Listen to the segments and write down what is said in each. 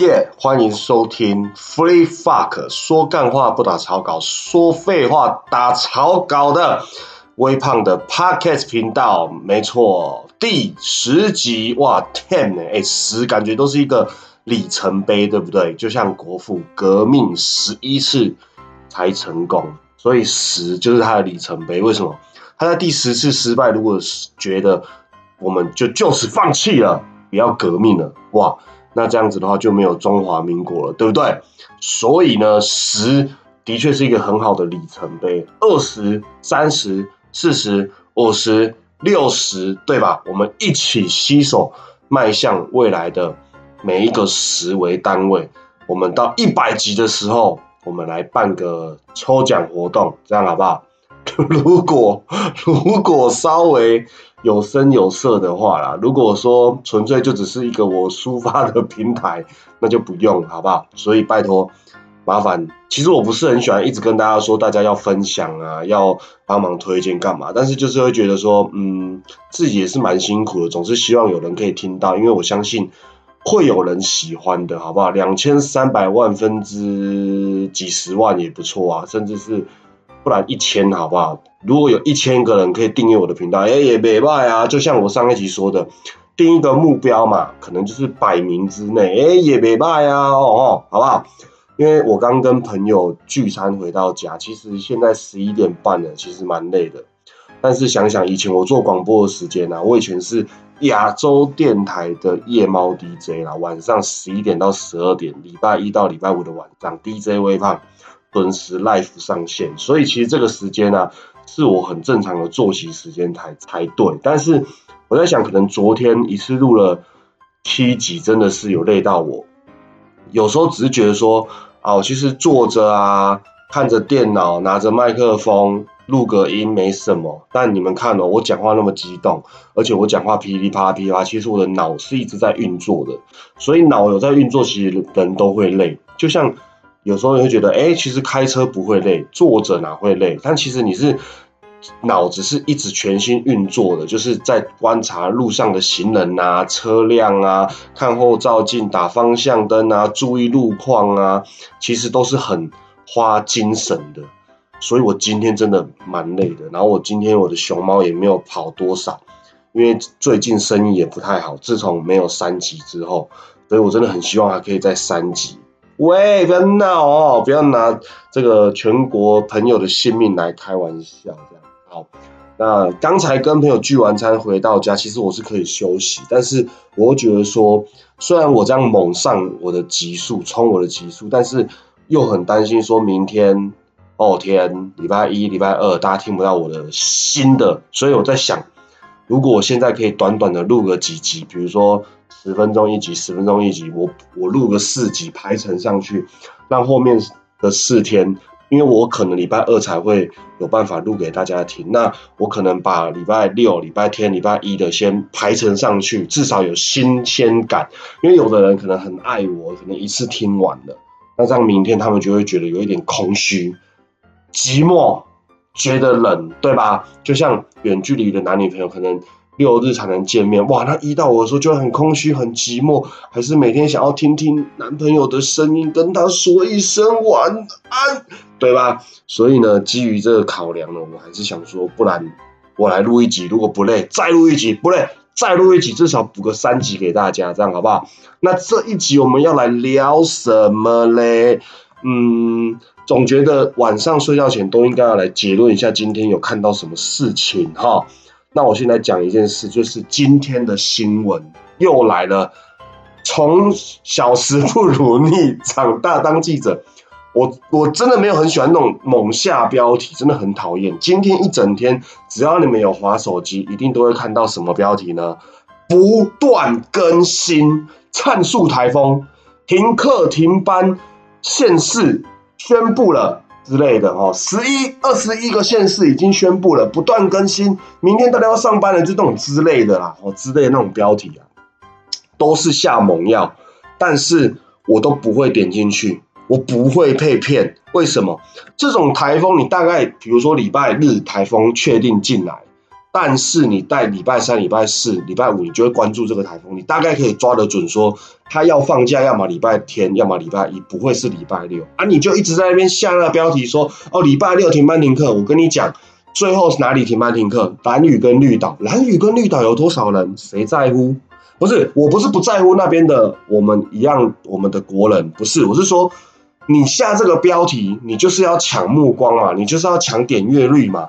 耶！欢迎收听 Free Fuck，说干话不打草稿，说废话打草稿的微胖的 Podcast 频道，没错，第十集哇，ten 呢？哎，十感觉都是一个里程碑，对不对？就像国父革命十一次才成功，所以十就是他的里程碑。为什么？他在第十次失败，如果是觉得我们就就此放弃了，不要革命了，哇！那这样子的话就没有中华民国了，对不对？所以呢，十的确是一个很好的里程碑。二十三十、四十、五十、六十，对吧？我们一起携手迈向未来的每一个十为单位。我们到一百集的时候，我们来办个抽奖活动，这样好不好？如果如果稍微。有声有色的话啦，如果说纯粹就只是一个我抒发的平台，那就不用，好不好？所以拜托，麻烦。其实我不是很喜欢一直跟大家说，大家要分享啊，要帮忙推荐干嘛？但是就是会觉得说，嗯，自己也是蛮辛苦的，总是希望有人可以听到，因为我相信会有人喜欢的，好不好？两千三百万分之几十万也不错啊，甚至是。不然一千好不好？如果有一千个人可以订阅我的频道，哎也没坏啊。就像我上一集说的，定一个目标嘛，可能就是百名之内，哎也没坏啊，哦，好不好？因为我刚跟朋友聚餐回到家，其实现在十一点半了，其实蛮累的。但是想想以前我做广播的时间呢，我以前是亚洲电台的夜猫 DJ 啦，晚上十一点到十二点，礼拜一到礼拜五的晚上，DJ 微胖。准时 Life 上线，所以其实这个时间呢，是我很正常的作息时间才才对。但是我在想，可能昨天一次录了七集，真的是有累到我。有时候只是觉得说，哦，其实坐着啊，看着电脑，拿着麦克风录个音没什么。但你们看哦，我讲话那么激动，而且我讲话噼里啪啦噼里啪啦，其实我的脑是一直在运作的。所以脑有在运作，其实人都会累，就像。有时候你会觉得，哎，其实开车不会累，坐着哪会累？但其实你是脑子是一直全心运作的，就是在观察路上的行人啊、车辆啊，看后照镜、打方向灯啊，注意路况啊，其实都是很花精神的。所以我今天真的蛮累的。然后我今天我的熊猫也没有跑多少，因为最近生意也不太好。自从没有三级之后，所以我真的很希望还可以在三级。喂，不要闹哦！不要拿这个全国朋友的性命来开玩笑，这样好。那刚才跟朋友聚完餐回到家，其实我是可以休息，但是我觉得说，虽然我这样猛上我的极速，冲我的极速，但是又很担心说明天、后天、礼拜一、礼拜二，大家听不到我的新的，所以我在想，如果我现在可以短短的录个几集，比如说。十分钟一集，十分钟一集，我我录个四集排成上去，让后面的四天，因为我可能礼拜二才会有办法录给大家听，那我可能把礼拜六、礼拜天、礼拜一的先排成上去，至少有新鲜感。因为有的人可能很爱我，可能一次听完了，那这样明天他们就会觉得有一点空虚、寂寞，觉得冷，对吧？就像远距离的男女朋友可能。六日才能见面，哇！那一到我的时候就很空虚、很寂寞，还是每天想要听听男朋友的声音，跟他说一声晚安，对吧？所以呢，基于这个考量呢，我还是想说，不然我来录一集，如果不累，再录一集，不累，再录一集，至少补个三集给大家，这样好不好？那这一集我们要来聊什么嘞？嗯，总觉得晚上睡觉前都应该要来结论一下，今天有看到什么事情哈。那我现在讲一件事，就是今天的新闻又来了。从小时不如逆，长大当记者。我我真的没有很喜欢那种猛下标题，真的很讨厌。今天一整天，只要你们有滑手机，一定都会看到什么标题呢？不断更新，灿数台风，停课停班，县市宣布了。之类的哦，十一、二十一个县市已经宣布了不断更新，明天大家要上班了，就这种之类的啦，哦之类那种标题啊，都是下猛药，但是我都不会点进去，我不会被骗，为什么？这种台风你大概比如说礼拜日台风确定进来，但是你在礼拜三、礼拜四、礼拜五，你就会关注这个台风，你大概可以抓得准，说他要放假，要么礼拜天，要么礼拜一，不会是礼拜六啊！你就一直在那边下那个标题说，哦，礼拜六停班停课。我跟你讲，最后是哪里停班停课？蓝屿跟绿岛，蓝屿跟绿岛有多少人？谁在乎？不是，我不是不在乎那边的，我们一样，我们的国人不是，我是说，你下这个标题，你就是要抢目光嘛，你就是要抢点阅率嘛，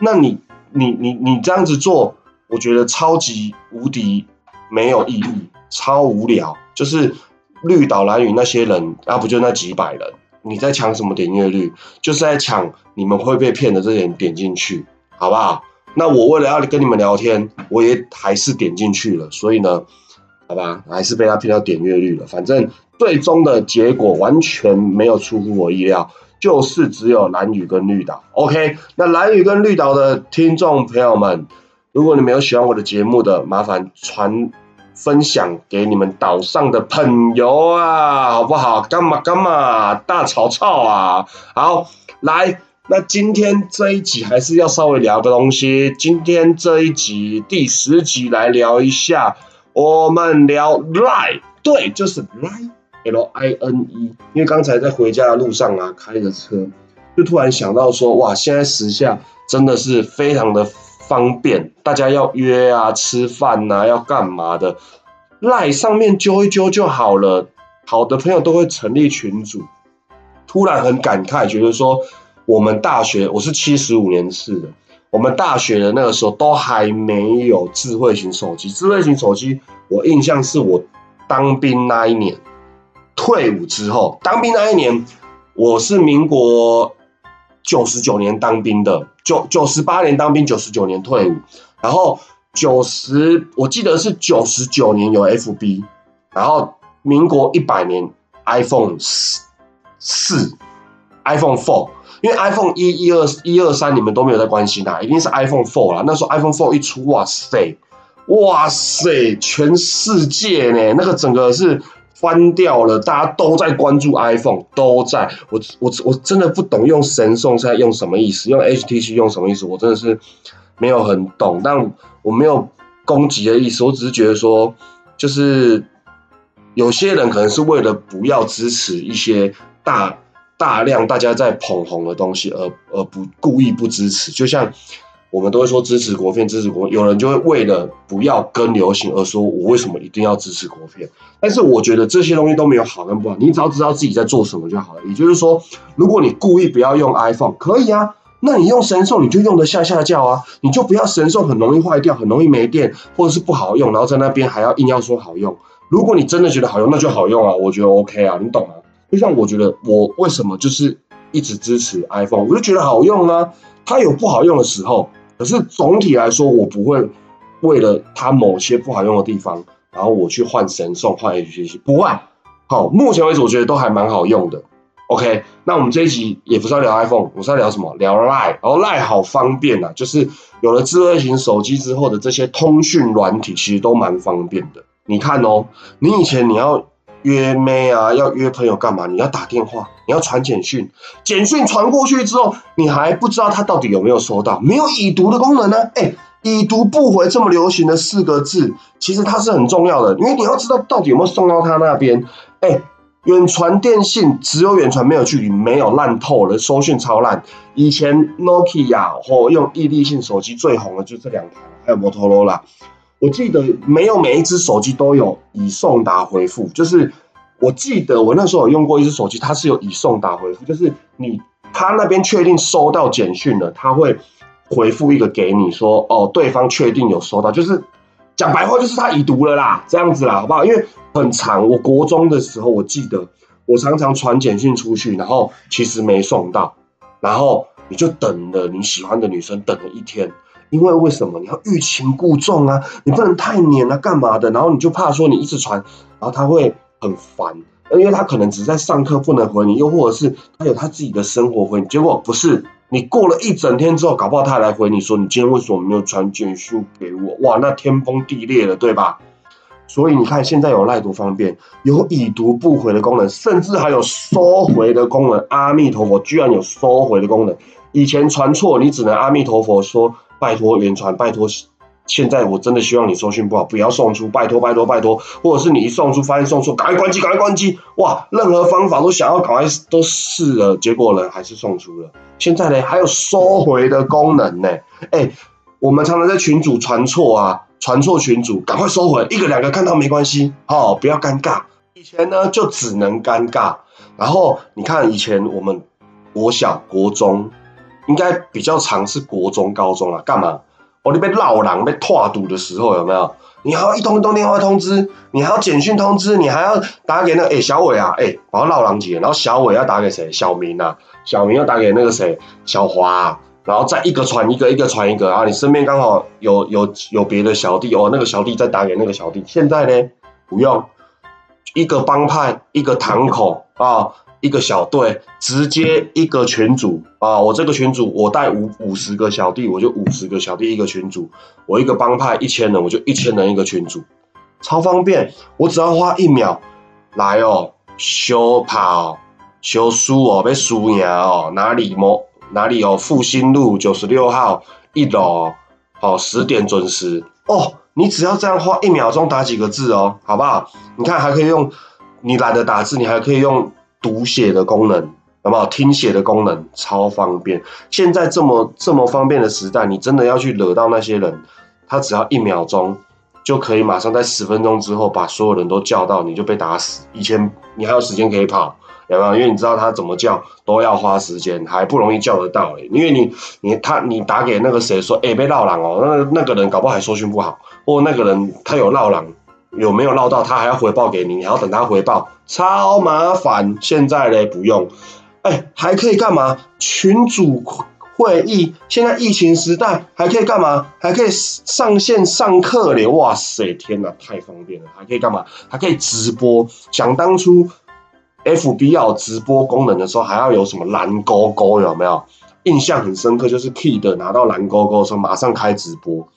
那你。你你你这样子做，我觉得超级无敌没有意义，超无聊。就是绿岛蓝雨那些人，啊不就那几百人，你在抢什么点阅率？就是在抢你们会被骗的这些人点进去，好不好？那我为了要跟你们聊天，我也还是点进去了，所以呢，好吧，还是被他骗到点阅率了。反正最终的结果完全没有出乎我意料。就是只有蓝屿跟绿岛，OK？那蓝屿跟绿岛的听众朋友们，如果你们有喜欢我的节目的，麻烦传分享给你们岛上的朋友啊，好不好？干嘛干嘛？大吵吵啊！好，来，那今天这一集还是要稍微聊个东西。今天这一集第十集来聊一下，我们聊 Line，对，就是 lie。L I N E，因为刚才在回家的路上啊，开着车，就突然想到说，哇，现在时下真的是非常的方便，大家要约啊、吃饭呐、要干嘛的，赖上面揪一揪就好了。好的朋友都会成立群组，突然很感慨，觉得说，我们大学，我是七十五年次的，我们大学的那个时候都还没有智慧型手机，智慧型手机，我印象是我当兵那一年。退伍之后，当兵那一年，我是民国九十九年当兵的，九九十八年当兵，九十九年退伍。然后九十，我记得是九十九年有 FB，然后民国一百年 iPhone 四四，iPhone Four，因为 iPhone 一一二一二三你们都没有在关心它，一定是 iPhone Four 啦。那时候 iPhone Four 一出，哇塞，哇塞，全世界呢，那个整个是。翻掉了，大家都在关注 iPhone，都在。我我我真的不懂用神送在用什么意思，用 HTC 用什么意思，我真的是没有很懂。但我没有攻击的意思，我只是觉得说，就是有些人可能是为了不要支持一些大大量大家在捧红的东西，而而不故意不支持，就像。我们都会说支持国片，支持国。有人就会为了不要跟流行而说，我为什么一定要支持国片？但是我觉得这些东西都没有好跟不好，你只要知道自己在做什么就好了。也就是说，如果你故意不要用 iPhone，可以啊，那你用神兽你就用的下下叫啊，你就不要神兽很容易坏掉，很容易没电，或者是不好用，然后在那边还要硬要说好用。如果你真的觉得好用，那就好用啊，我觉得 OK 啊，你懂吗？就像我觉得我为什么就是一直支持 iPhone，我就觉得好用啊，它有不好用的时候。可是总体来说，我不会为了它某些不好用的地方，然后我去换神送换 HTC，不换。好，目前为止我觉得都还蛮好用的。OK，那我们这一集也不是要聊 iPhone，我是要聊什么？聊 Line。然后 Line 好方便啊，就是有了智慧型手机之后的这些通讯软体，其实都蛮方便的。你看哦，你以前你要。约妹啊，要约朋友干嘛？你要打电话，你要传简讯，简讯传过去之后，你还不知道他到底有没有收到，没有已读的功能呢。哎，已读不回这么流行的四个字，其实它是很重要的，因为你要知道到底有没有送到他那边。哎，远传电信只有远传没有距离，没有烂透了，收讯超烂。以前 Nokia 或用毅力性手机最红的就这两台，还有摩托罗拉。我记得没有每一只手机都有已送达回复，就是我记得我那时候有用过一只手机，它是有已送达回复，就是你他那边确定收到简讯了，他会回复一个给你说，哦，对方确定有收到，就是讲白话就是他已读了啦，这样子啦，好不好？因为很长，我国中的时候我记得我常常传简讯出去，然后其实没送到，然后你就等了你喜欢的女生等了一天。因为为什么你要欲擒故纵啊？你不能太黏啊，干嘛的？然后你就怕说你一直传，然后他会很烦，因为他可能只在上课不能回你，又或者是他有他自己的生活回你。结果不是你过了一整天之后，搞不好他来回你说你今天为什么没有传简讯给我？哇，那天崩地裂了，对吧？所以你看现在有赖读方便，有已读不回的功能，甚至还有收回的功能。阿弥陀佛，居然有收回的功能。以前传错，你只能阿弥陀佛说拜托原传，拜托。现在我真的希望你收讯不好，不要送出，拜托拜托拜托，或者是你一送出发现送错，赶快关机，赶快关机！哇，任何方法都想要赶快都试了，结果呢还是送出了。现在呢还有收回的功能呢，哎，我们常常在群主传错啊，传错群主，赶快收回，一个两个看到没关系，哦，不要尴尬。以前呢就只能尴尬，然后你看以前我们国小、国中，应该比较常是国中、高中啊，干嘛？哦，你被闹狼被拓堵的时候有没有？你还要一通一通电话通知，你还要简讯通知，你还要打给那个哎小伟啊，哎我要闹狼姐，然后小伟要打给谁？小明啊，小明要打给那个谁？小华，然后再一个传一个，一个传一个啊，你身边刚好有有有别的小弟哦，那个小弟再打给那个小弟。现在呢，不用一个帮派一个堂口啊。一个小队直接一个群主啊，我这个群主我带五五十个小弟，我就五十个小弟一个群主，我一个帮派一千人，我就一千人一个群主，超方便，我只要花一秒来哦，修跑修书哦，被输赢哦，哪里么哪里有复兴路九十六号一楼，好十点准时哦，你只要这样花一秒钟打几个字哦，好不好？你看还可以用，你懒得打字，你还可以用。读写的功能，好不好？听写的功能超方便。现在这么这么方便的时代，你真的要去惹到那些人，他只要一秒钟就可以马上在十分钟之后把所有人都叫到，你就被打死。以前你还有时间可以跑，有没有？因为你知道他怎么叫都要花时间，还不容易叫得到因为你你他你打给那个谁说，哎，被闹狼哦，那那个人搞不好还收讯不好，或那个人他有闹狼。有没有唠到他还要回报给你，你还要等他回报，超麻烦。现在嘞不用，哎，还可以干嘛？群主会议，现在疫情时代还可以干嘛？还可以上线上课嘞！哇塞，天哪，太方便了！还可以干嘛？还可以直播。想当初，FB 要直播功能的时候，还要有什么蓝勾勾？有没有？印象很深刻，就是 Key 的拿到蓝勾勾的时候，马上开直播。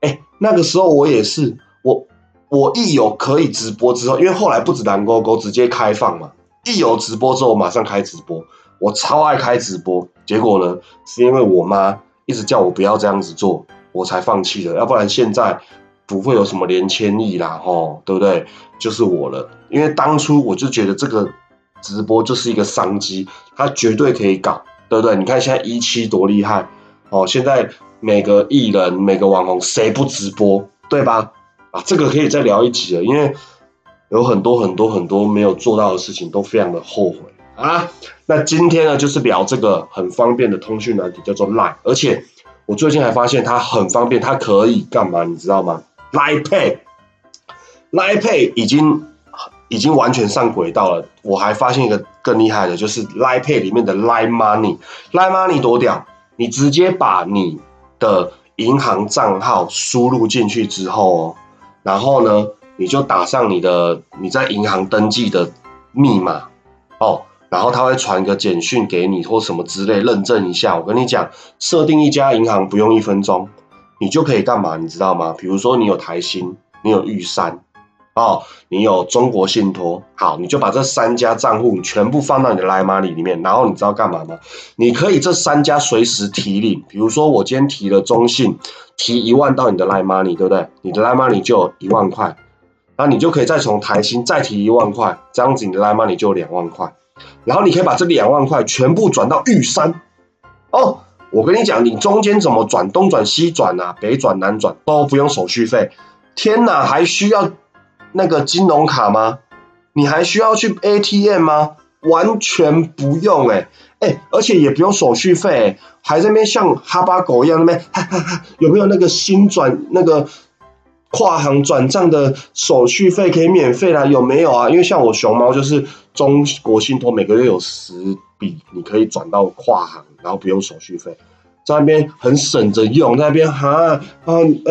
哎，那个时候我也是，我。一有可以直播之后，因为后来不止蓝勾勾直接开放嘛，一有直播之后马上开直播，我超爱开直播。结果呢，是因为我妈一直叫我不要这样子做，我才放弃了。要不然现在不会有什么连千亿啦，吼，对不对？就是我了，因为当初我就觉得这个直播就是一个商机，它绝对可以搞，对不对？你看现在一期多厉害哦，现在每个艺人、每个网红谁不直播，对吧？这个可以再聊一集了，因为有很多很多很多没有做到的事情，都非常的后悔啊。那今天呢，就是聊这个很方便的通讯软体，叫做 Line，而且我最近还发现它很方便，它可以干嘛？你知道吗？Line Pay，Line Pay 已经已经完全上轨道了。我还发现一个更厉害的，就是 Line Pay 里面的 Line Money，Line Money 多屌！你直接把你的银行账号输入进去之后哦。然后呢，你就打上你的你在银行登记的密码哦，然后他会传个简讯给你或什么之类认证一下。我跟你讲，设定一家银行不用一分钟，你就可以干嘛？你知道吗？比如说你有台新，你有玉山。哦，你有中国信托，好，你就把这三家账户全部放到你的 Line Money 里面，然后你知道干嘛吗？你可以这三家随时提领，比如说我今天提了中信，提一万到你的 Line Money，对不对？你的 Line Money 就有一万块，然后你就可以再从台新再提一万块，这样子你的 Line Money 就有两万块，然后你可以把这两万块全部转到玉山。哦，我跟你讲，你中间怎么转，东转西转啊，北转南转都不用手续费。天哪，还需要？那个金融卡吗？你还需要去 ATM 吗？完全不用哎哎，而且也不用手续费，还在那边像哈巴狗一样那边，有没有那个新转那个跨行转账的手续费可以免费啦？有没有啊？因为像我熊猫就是中国信托每个月有十笔，你可以转到跨行，然后不用手续费。在那边很省着用，在那边哈啊嗯，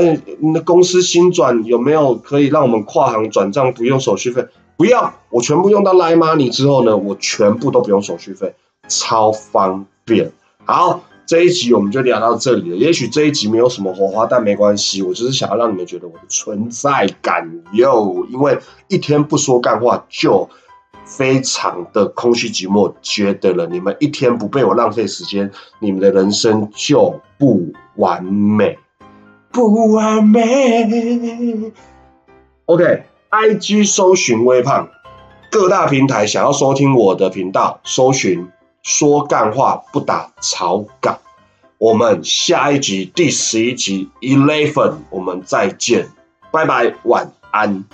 那公司新转有没有可以让我们跨行转账不用手续费？不要，我全部用到 Line Money 之后呢，我全部都不用手续费，超方便。好，这一集我们就聊到这里了。也许这一集没有什么火花，但没关系，我就是想要让你们觉得我的存在感哟，因为一天不说干话就。非常的空虚寂寞，觉得了，你们一天不被我浪费时间，你们的人生就不完美，不完美。OK，IG 搜寻微胖，各大平台想要收听我的频道，搜寻说干话不打草稿。我们下一集第十一集 Eleven，我们再见，拜拜，晚安。